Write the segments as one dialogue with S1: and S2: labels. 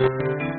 S1: Qué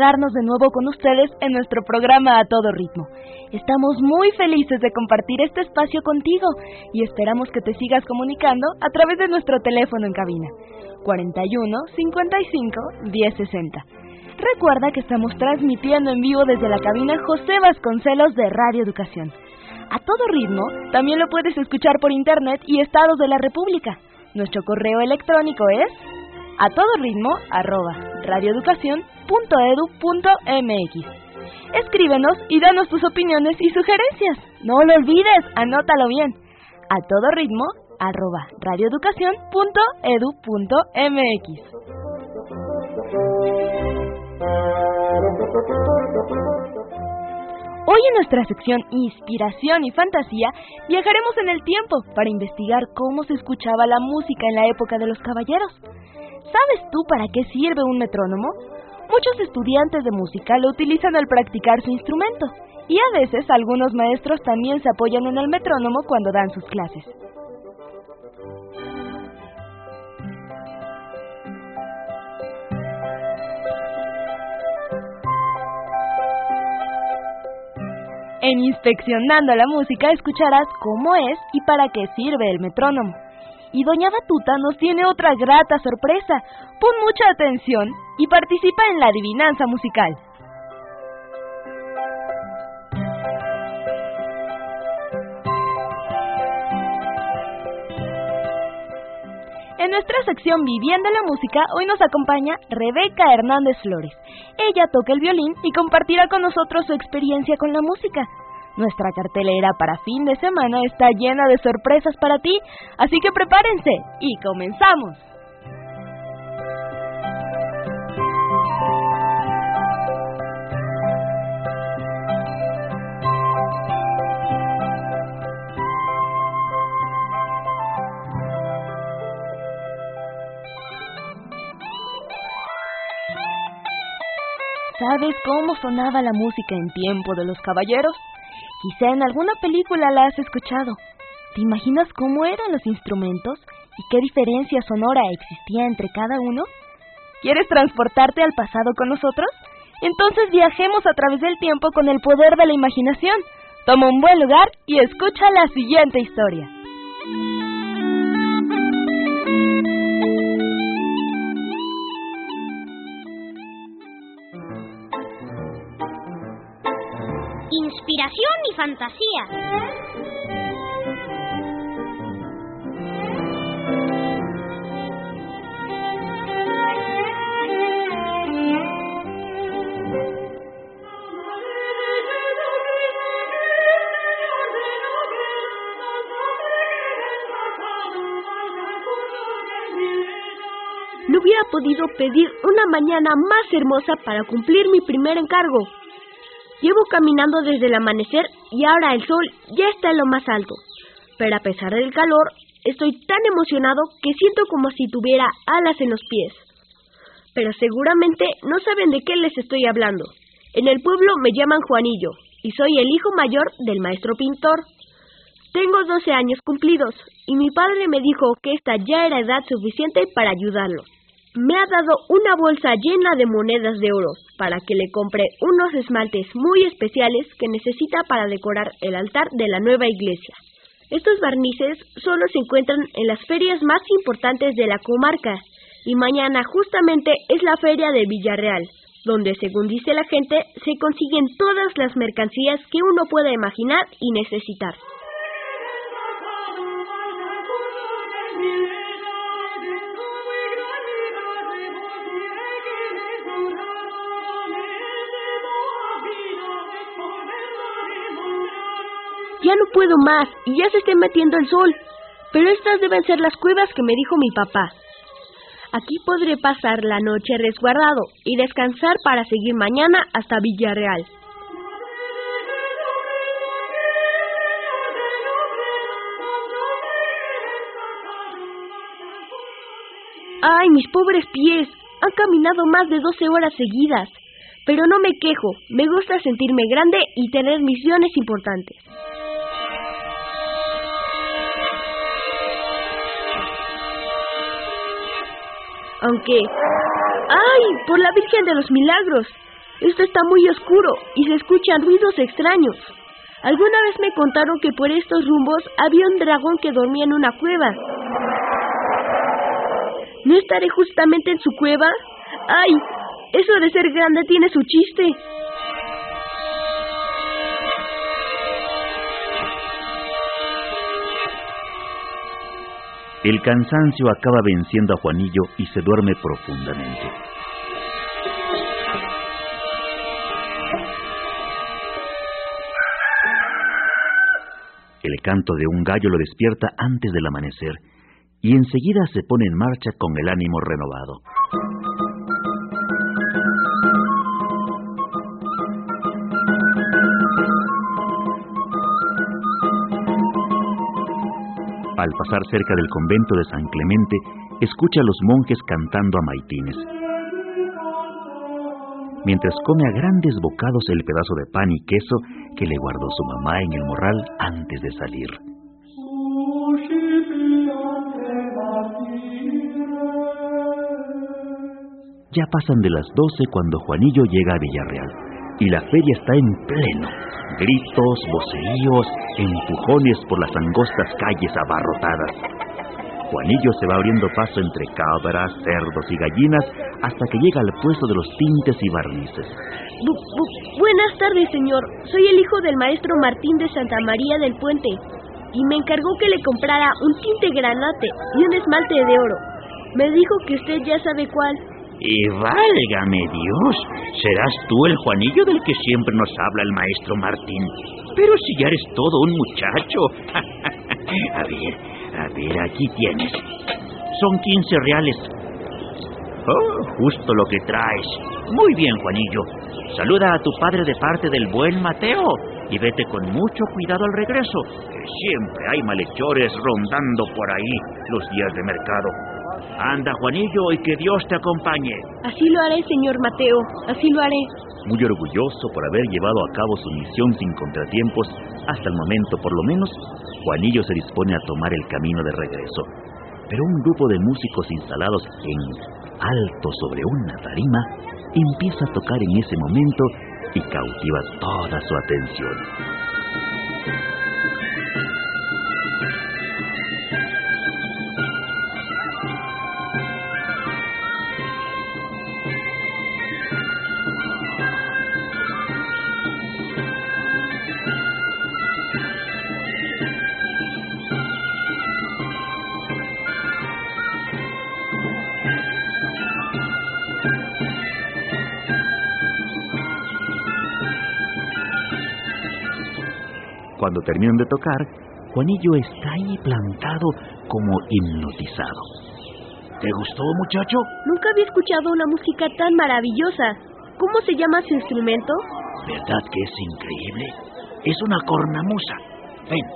S1: de nuevo con ustedes en nuestro programa A Todo Ritmo. Estamos muy felices de compartir este espacio contigo y esperamos que te sigas comunicando a través de nuestro teléfono en cabina 41 55 1060. Recuerda que estamos transmitiendo en vivo desde la cabina José Vasconcelos de Radio Educación. A todo ritmo, también lo puedes escuchar por internet y estados de la República. Nuestro correo electrónico es a todo ritmo arroba radioeducación.edu.mx. Escríbenos y danos tus opiniones y sugerencias. No lo olvides, anótalo bien. A todo ritmo arroba radioeducación.edu.mx. Hoy en nuestra sección Inspiración y Fantasía viajaremos en el tiempo para investigar cómo se escuchaba la música en la época de los caballeros. ¿Sabes tú para qué sirve un metrónomo? Muchos estudiantes de música lo utilizan al practicar su instrumento y a veces algunos maestros también se apoyan en el metrónomo cuando dan sus clases. En Inspeccionando la Música escucharás cómo es y para qué sirve el metrónomo. Y Doña Batuta nos tiene otra grata sorpresa. Pon mucha atención y participa en la adivinanza musical. En nuestra sección Viviendo la Música, hoy nos acompaña Rebeca Hernández Flores. Ella toca el violín y compartirá con nosotros su experiencia con la música. Nuestra cartelera para fin de semana está llena de sorpresas para ti, así que prepárense y comenzamos. ¿Sabes cómo sonaba la música en tiempo de los caballeros? Quizá en alguna película la has escuchado. ¿Te imaginas cómo eran los instrumentos y qué diferencia sonora existía entre cada uno? ¿Quieres transportarte al pasado con nosotros? Entonces viajemos a través del tiempo con el poder de la imaginación. Toma un buen lugar y escucha la siguiente historia.
S2: Fantasía.
S3: No hubiera podido pedir una mañana más hermosa para cumplir mi primer encargo. Llevo caminando desde el amanecer y ahora el sol ya está en lo más alto. Pero a pesar del calor, estoy tan emocionado que siento como si tuviera alas en los pies. Pero seguramente no saben de qué les estoy hablando. En el pueblo me llaman Juanillo y soy el hijo mayor del maestro pintor. Tengo 12 años cumplidos y mi padre me dijo que esta ya era edad suficiente para ayudarlo me ha dado una bolsa llena de monedas de oro para que le compre unos esmaltes muy especiales que necesita para decorar el altar de la nueva iglesia. Estos barnices solo se encuentran en las ferias más importantes de la comarca y mañana justamente es la feria de Villarreal, donde según dice la gente se consiguen todas las mercancías que uno pueda imaginar y necesitar. Puedo más y ya se está metiendo el sol. Pero estas deben ser las cuevas que me dijo mi papá. Aquí podré pasar la noche resguardado y descansar para seguir mañana hasta Villarreal. ¡Ay, mis pobres pies! Han caminado más de 12 horas seguidas. Pero no me quejo, me gusta sentirme grande y tener misiones importantes. Aunque... ¡Ay! Por la Virgen de los Milagros. Esto está muy oscuro y se escuchan ruidos extraños. Alguna vez me contaron que por estos rumbos había un dragón que dormía en una cueva. ¿No estaré justamente en su cueva? ¡Ay! Eso de ser grande tiene su chiste.
S4: El cansancio acaba venciendo a Juanillo y se duerme profundamente. El canto de un gallo lo despierta antes del amanecer y enseguida se pone en marcha con el ánimo renovado. Al pasar cerca del convento de San Clemente, escucha a los monjes cantando a maitines. Mientras come a grandes bocados el pedazo de pan y queso que le guardó su mamá en el morral antes de salir. Ya pasan de las doce cuando Juanillo llega a Villarreal y la feria está en pleno gritos, voceíos, empujones por las angostas calles abarrotadas. Juanillo se va abriendo paso entre cabras, cerdos y gallinas hasta que llega al puesto de los tintes y barnices.
S3: buenas tardes, señor. Soy el hijo del maestro Martín de Santa María del Puente y me encargó que le comprara un tinte granate y un esmalte de oro. Me dijo que usted ya sabe cuál.
S5: Y válgame Dios, serás tú el Juanillo del que siempre nos habla el maestro Martín. Pero si ya eres todo un muchacho. a ver, a ver, aquí tienes. Son quince reales. Oh, justo lo que traes. Muy bien, Juanillo. Saluda a tu padre de parte del buen Mateo y vete con mucho cuidado al regreso, que siempre hay malhechores rondando por ahí los días de mercado. Anda, Juanillo, y que Dios te acompañe.
S3: Así lo haré, señor Mateo, así lo haré.
S4: Muy orgulloso por haber llevado a cabo su misión sin contratiempos, hasta el momento por lo menos, Juanillo se dispone a tomar el camino de regreso. Pero un grupo de músicos instalados en alto sobre una tarima empieza a tocar en ese momento y cautiva toda su atención. Cuando terminan de tocar, Juanillo está ahí plantado como hipnotizado.
S5: ¿Te gustó, muchacho?
S3: Nunca había escuchado una música tan maravillosa. ¿Cómo se llama su instrumento?
S5: ¿Verdad que es increíble? Es una cornamusa. Ven,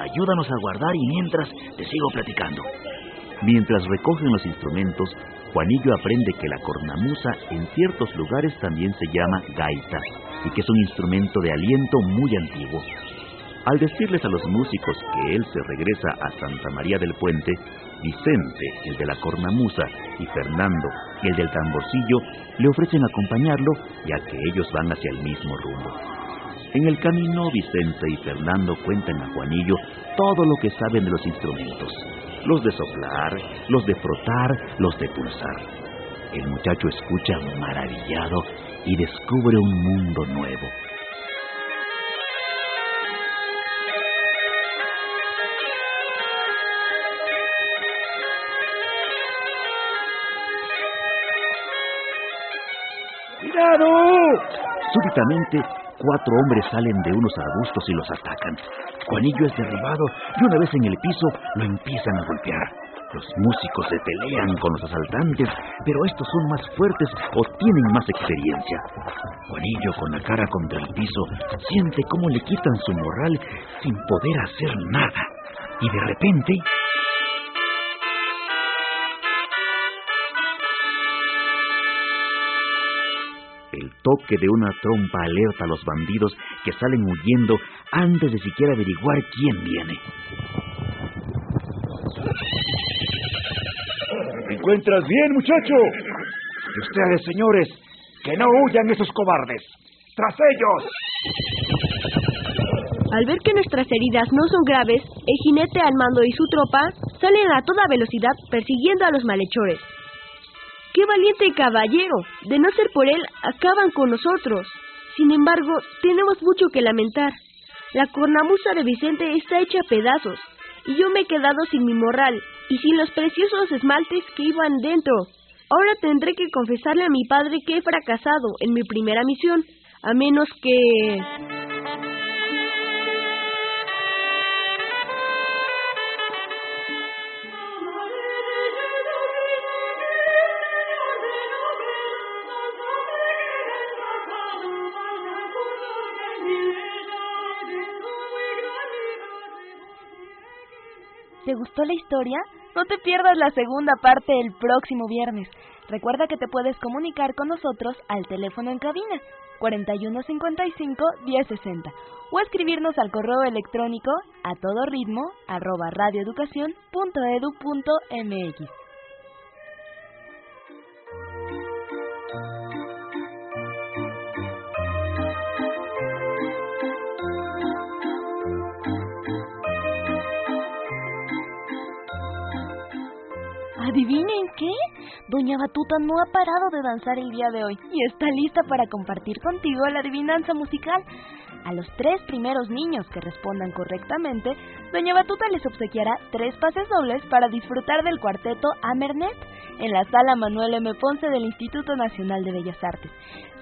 S5: ayúdanos a guardar y mientras te sigo platicando.
S4: Mientras recogen los instrumentos, Juanillo aprende que la cornamusa en ciertos lugares también se llama gaita y que es un instrumento de aliento muy antiguo. Al decirles a los músicos que él se regresa a Santa María del Puente, Vicente, el de la cornamusa, y Fernando, el del tamborcillo, le ofrecen acompañarlo, ya que ellos van hacia el mismo rumbo. En el camino, Vicente y Fernando cuentan a Juanillo todo lo que saben de los instrumentos, los de soplar, los de frotar, los de pulsar. El muchacho escucha maravillado y descubre un mundo nuevo Súbitamente, cuatro hombres salen de unos arbustos y los atacan. Juanillo es derribado y una vez en el piso lo empiezan a golpear. Los músicos se pelean con los asaltantes, pero estos son más fuertes o tienen más experiencia. Juanillo, con la cara contra el piso, siente cómo le quitan su morral sin poder hacer nada. Y de repente... toque de una trompa alerta a los bandidos que salen huyendo antes de siquiera averiguar quién viene.
S6: ¿Me encuentras bien, muchacho?
S7: Y ustedes, señores, que no huyan esos cobardes. ¡Tras ellos!
S3: Al ver que nuestras heridas no son graves, el jinete al mando y su tropa salen a toda velocidad persiguiendo a los malhechores. ¡Qué valiente caballero! De no ser por él, acaban con nosotros. Sin embargo, tenemos mucho que lamentar. La cornamusa de Vicente está hecha a pedazos, y yo me he quedado sin mi morral y sin los preciosos esmaltes que iban dentro. Ahora tendré que confesarle a mi padre que he fracasado en mi primera misión, a menos que...
S1: ¿Te gustó la historia? No te pierdas la segunda parte el próximo viernes. Recuerda que te puedes comunicar con nosotros al teléfono en cabina 4155 1060 o escribirnos al correo electrónico a todo ritmo arroba radioeducación.edu.mx. ¿Adivinen qué? Doña Batuta no ha parado de danzar el día de hoy y está lista para compartir contigo la adivinanza musical. A los tres primeros niños que respondan correctamente, Doña Batuta les obsequiará tres pases dobles para disfrutar del cuarteto Amernet en la sala Manuel M. Ponce del Instituto Nacional de Bellas Artes.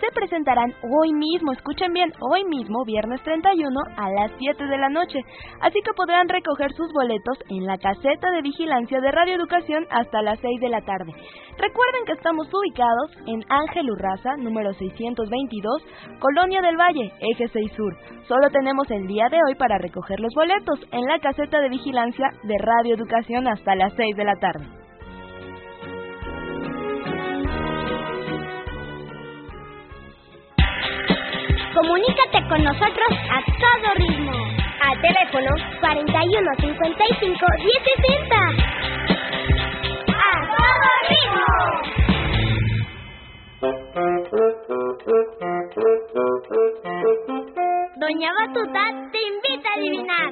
S1: Se presentarán hoy mismo, escuchen bien, hoy mismo, viernes 31 a las 7 de la noche, así que podrán recoger sus boletos en la caseta de vigilancia de Radio Educación hasta las 6 de la tarde. Recuerden que estamos ubicados en Ángel Urraza, número 622, Colonia del Valle, Eje 6 Sur. Solo tenemos el día de hoy para recoger los boletos en la caseta de vigilancia de Radio Educación hasta las 6 de la tarde.
S2: Comunícate con nosotros a todo ritmo. Al teléfono 41 55 1060. ¡A todo ritmo! Doña Batuta te invita a adivinar.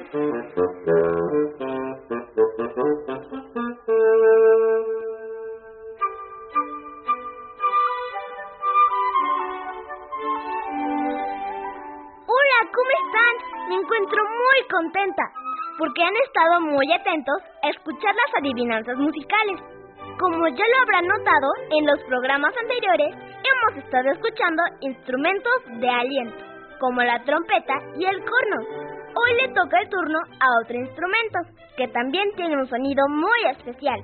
S2: Contenta porque han estado muy atentos a escuchar las adivinanzas musicales. Como ya lo habrán notado, en los programas anteriores hemos estado escuchando instrumentos de aliento, como la trompeta y el corno. Hoy le toca el turno a otro instrumento, que también tiene un sonido muy especial.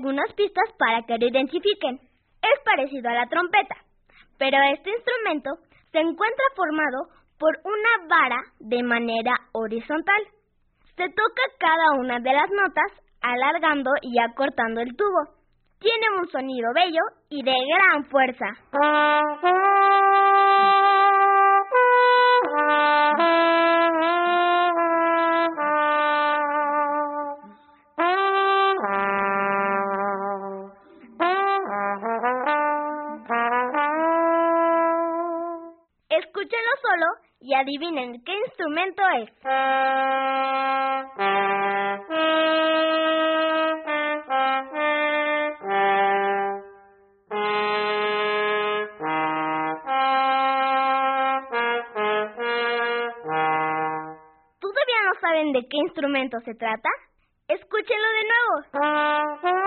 S2: Algunas pistas para que lo identifiquen. Es parecido a la trompeta, pero este instrumento se encuentra formado por una vara de manera horizontal. Se toca cada una de las notas alargando y acortando el tubo. Tiene un sonido bello y de gran fuerza. Adivinen qué instrumento es. ¿Todavía no saben de qué instrumento se trata? Escúchenlo de nuevo.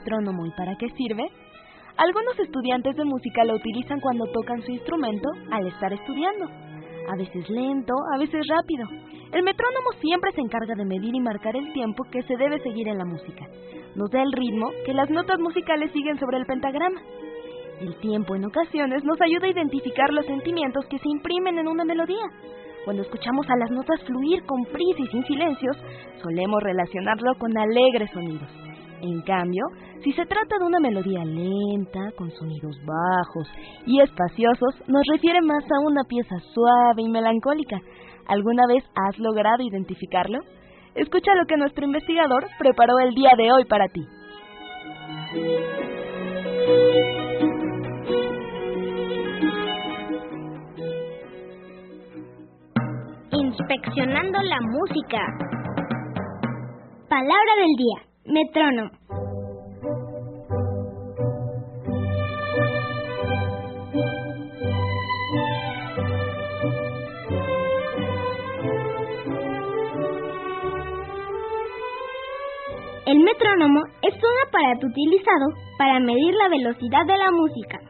S1: Metrónomo y para qué sirve? Algunos estudiantes de música lo utilizan cuando tocan su instrumento al estar estudiando. A veces lento, a veces rápido. El metrónomo siempre se encarga de medir y marcar el tiempo que se debe seguir en la música. Nos da el ritmo que las notas musicales siguen sobre el pentagrama. El tiempo en ocasiones nos ayuda a identificar los sentimientos que se imprimen en una melodía. Cuando escuchamos a las notas fluir con prisa y sin silencios, solemos relacionarlo con alegres sonidos. En cambio, si se trata de una melodía lenta, con sonidos bajos y espaciosos, nos refiere más a una pieza suave y melancólica. ¿Alguna vez has logrado identificarlo? Escucha lo que nuestro investigador preparó el día de hoy para ti.
S2: Inspeccionando la música. Palabra del día. Metrónomo. El metrónomo es un aparato utilizado para medir la velocidad de la música.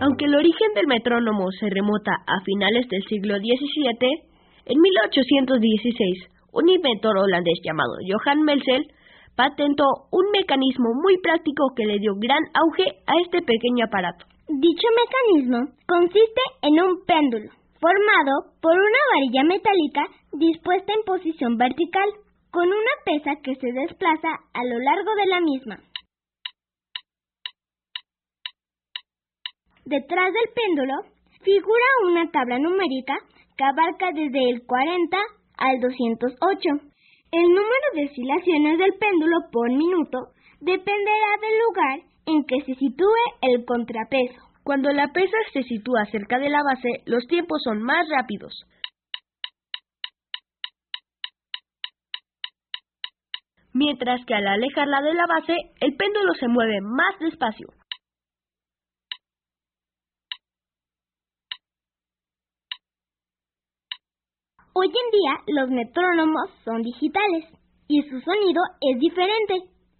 S3: Aunque el origen del metrónomo se remota a finales del siglo XVII, en 1816 un inventor holandés llamado Johan Melsel patentó un mecanismo muy práctico que le dio gran auge a este pequeño aparato.
S2: Dicho mecanismo consiste en un péndulo formado por una varilla metálica dispuesta en posición vertical con una pesa que se desplaza a lo largo de la misma. Detrás del péndulo figura una tabla numérica que abarca desde el 40 al 208. El número de oscilaciones del péndulo por minuto dependerá del lugar en que se sitúe el contrapeso.
S3: Cuando la pesa se sitúa cerca de la base, los tiempos son más rápidos. Mientras que al alejarla de la base, el péndulo se mueve más despacio.
S2: Hoy en día los metrónomos son digitales y su sonido es diferente,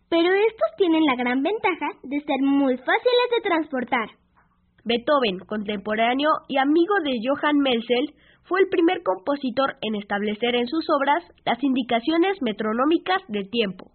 S2: pero estos tienen la gran ventaja de ser muy fáciles de transportar.
S3: Beethoven, contemporáneo y amigo de Johann Melsel, fue el primer compositor en establecer en sus obras las indicaciones metronómicas de tiempo.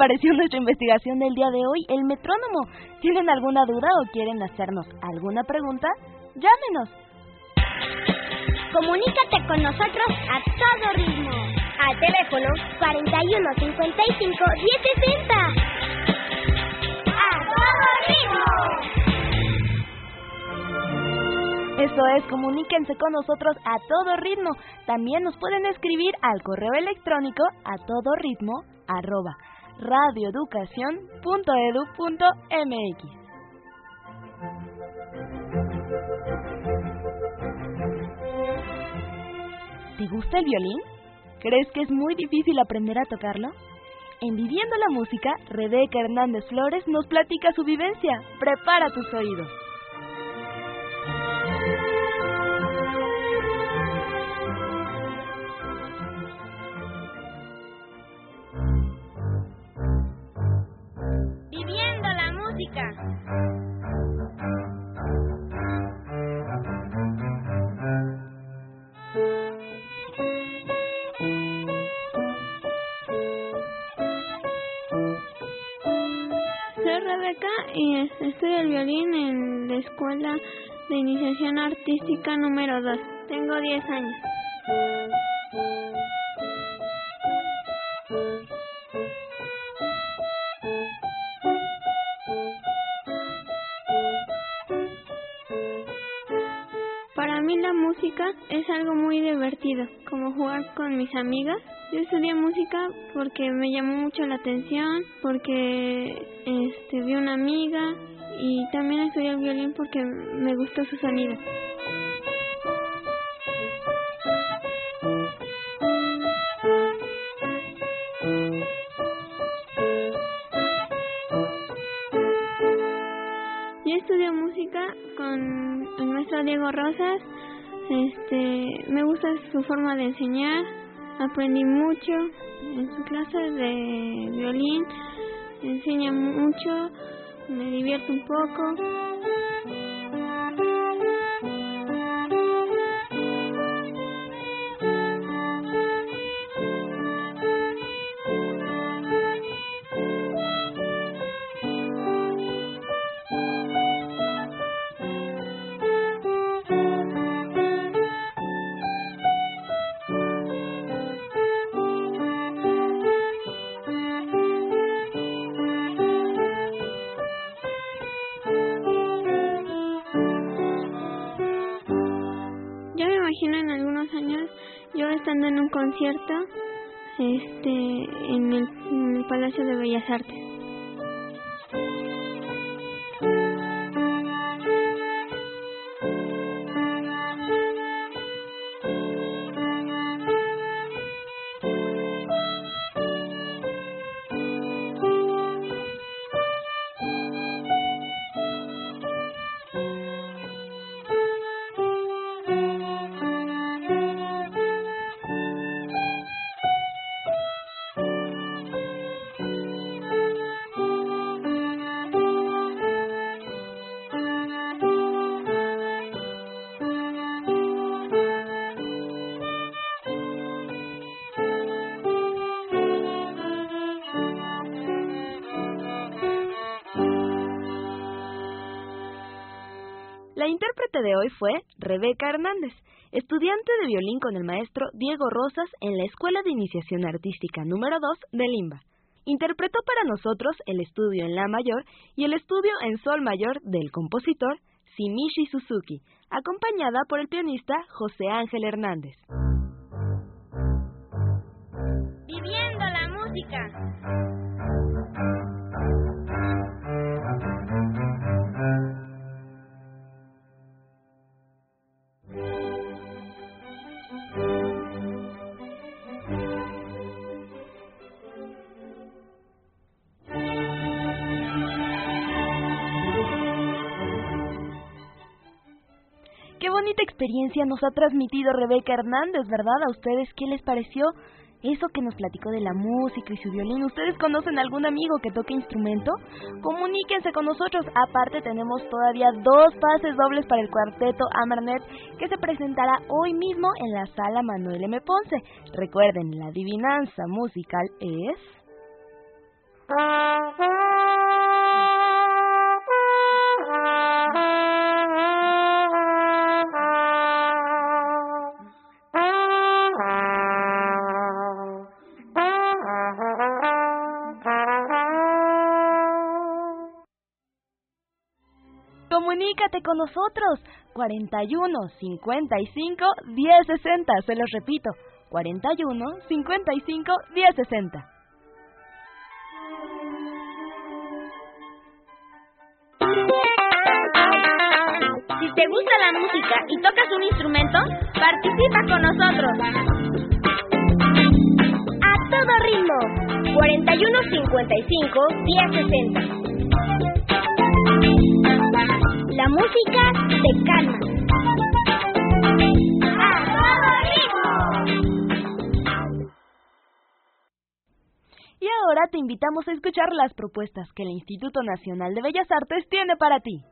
S1: Pareció nuestra investigación del día de hoy? El metrónomo. ¿Tienen alguna duda o quieren hacernos alguna pregunta? Llámenos.
S2: Comunícate con nosotros a todo ritmo. Al teléfono 41 55 1060. ¡A todo ritmo!
S1: Eso es, comuníquense con nosotros a todo ritmo. También nos pueden escribir al correo electrónico a todo ritmo arroba radioeducación.edu.mx. ¿Te gusta el violín? ¿Crees que es muy difícil aprender a tocarlo? En Viviendo la Música, Rebeca Hernández Flores nos platica su vivencia. Prepara tus oídos.
S8: Soy Rebeca y estoy el violín en la Escuela de Iniciación Artística número 2. Tengo 10 años. Mí la música es algo muy divertido, como jugar con mis amigas. Yo estudié música porque me llamó mucho la atención, porque este, vi una amiga y también estudié el violín porque me gustó su sonido. Yo estudio música con el maestro Diego Rosas. Este, me gusta su forma de enseñar. Aprendí mucho en su clase de violín. Enseña mucho, me divierto un poco. Concierto este en el, en el Palacio de Bellas Artes.
S1: De hoy fue Rebeca Hernández, estudiante de violín con el maestro Diego Rosas en la Escuela de Iniciación Artística número 2 de Limba. Interpretó para nosotros el estudio en La mayor y el estudio en Sol mayor del compositor Shimishi Suzuki, acompañada por el pianista José Ángel Hernández.
S2: Viviendo la música.
S1: Experiencia nos ha transmitido Rebeca Hernández, ¿verdad? ¿A ustedes qué les pareció eso que nos platicó de la música y su violín? ¿Ustedes conocen algún amigo que toque instrumento? Comuníquense con nosotros. Aparte tenemos todavía dos pases dobles para el cuarteto Amarnet que se presentará hoy mismo en la sala Manuel M. Ponce. Recuerden, la adivinanza musical es... Comunícate con nosotros. 41 55 10 60. Se los repito. 41 55 10 60.
S2: Si te gusta la música y tocas un instrumento, participa con nosotros. A todo ritmo. 41 55 10 60. La música te calma. ¡A todo ritmo!
S1: Y ahora te invitamos a escuchar las propuestas que el Instituto Nacional de Bellas Artes tiene para ti.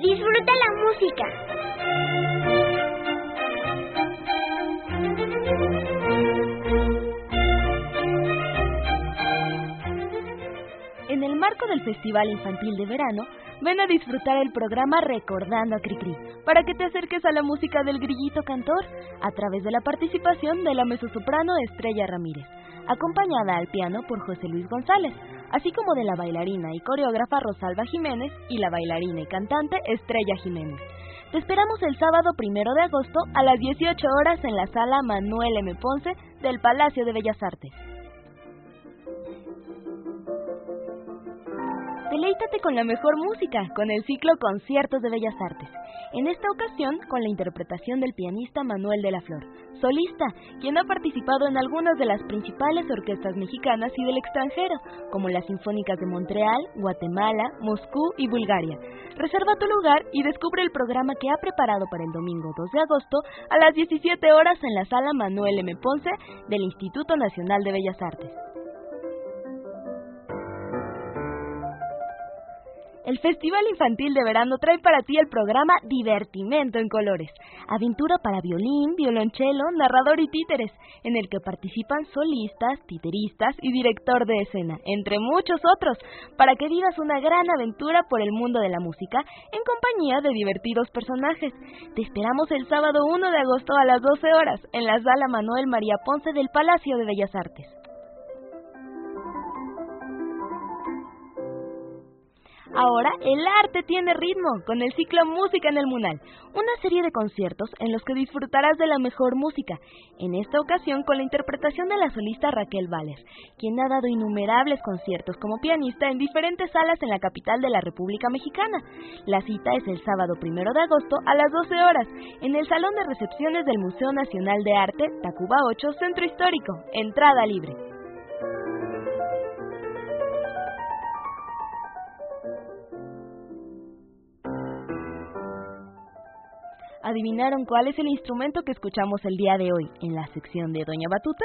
S2: Disfruta la música.
S1: Del Festival Infantil de Verano, ven a disfrutar el programa Recordando a Cricri, para que te acerques a la música del grillito cantor a través de la participación de la mezzosoprano Estrella Ramírez, acompañada al piano por José Luis González, así como de la bailarina y coreógrafa Rosalba Jiménez y la bailarina y cantante Estrella Jiménez. Te esperamos el sábado primero de agosto a las 18 horas en la sala Manuel M. Ponce del Palacio de Bellas Artes. Deleítate con la mejor música, con el ciclo Conciertos de Bellas Artes. En esta ocasión, con la interpretación del pianista Manuel de la Flor, solista, quien ha participado en algunas de las principales orquestas mexicanas y del extranjero, como las Sinfónicas de Montreal, Guatemala, Moscú y Bulgaria. Reserva tu lugar y descubre el programa que ha preparado para el domingo 2 de agosto a las 17 horas en la sala Manuel M. Ponce del Instituto Nacional de Bellas Artes. El Festival Infantil de Verano trae para ti el programa Divertimento en Colores, aventura para violín, violonchelo, narrador y títeres, en el que participan solistas, titeristas y director de escena, entre muchos otros, para que vivas una gran aventura por el mundo de la música en compañía de divertidos personajes. Te esperamos el sábado 1 de agosto a las 12 horas en la sala Manuel María Ponce del Palacio de Bellas Artes. Ahora el arte tiene ritmo con el ciclo Música en el Munal, una serie de conciertos en los que disfrutarás de la mejor música, en esta ocasión con la interpretación de la solista Raquel Valer, quien ha dado innumerables conciertos como pianista en diferentes salas en la capital de la República Mexicana. La cita es el sábado primero de agosto a las 12 horas en el Salón de Recepciones del Museo Nacional de Arte, Tacuba 8, Centro Histórico, entrada libre. ¿Adivinaron cuál es el instrumento que escuchamos el día de hoy en la sección de Doña Batuta?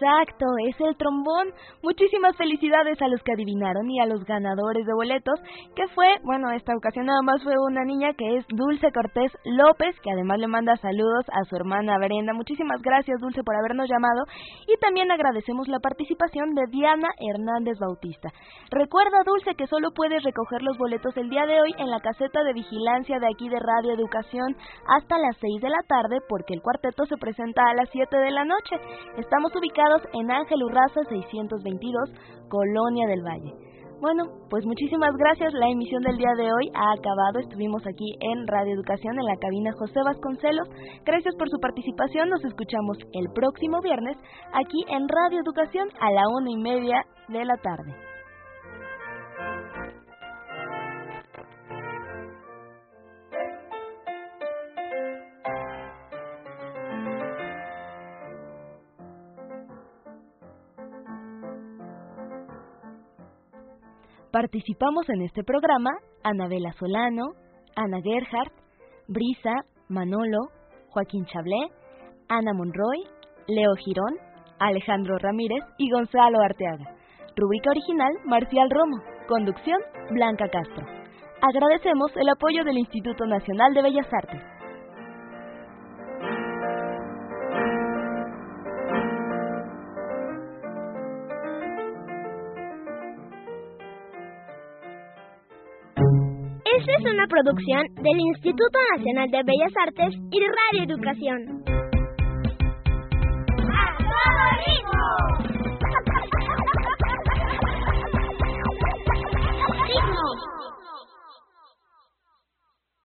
S1: Exacto, es el trombón. Muchísimas felicidades a los que adivinaron y a los ganadores de boletos, que fue, bueno, esta ocasión nada más fue una niña que es Dulce Cortés López, que además le manda saludos a su hermana Brenda. Muchísimas gracias, Dulce, por habernos llamado. Y también agradecemos la participación de Diana Hernández Bautista. Recuerda, Dulce, que solo puedes recoger los boletos el día de hoy en la caseta de vigilancia de aquí de Radio Educación hasta las 6 de la tarde, porque el cuarteto se presenta a las 7 de la noche. Estamos ubicados en Ángel Urraza 622, Colonia del Valle. Bueno, pues muchísimas gracias. La emisión del día de hoy ha acabado. Estuvimos aquí en Radio Educación en la cabina José Vasconcelos. Gracias por su participación. Nos escuchamos el próximo viernes aquí en Radio Educación a la una y media de la tarde. Participamos en este programa Anabela Solano, Ana Gerhardt, Brisa, Manolo, Joaquín Chablé, Ana Monroy, Leo Girón, Alejandro Ramírez y Gonzalo Arteaga. Rúbrica original Marcial Romo. Conducción Blanca Castro. Agradecemos el apoyo del Instituto Nacional de Bellas Artes.
S2: Una producción del Instituto Nacional de Bellas Artes y Radio Educación.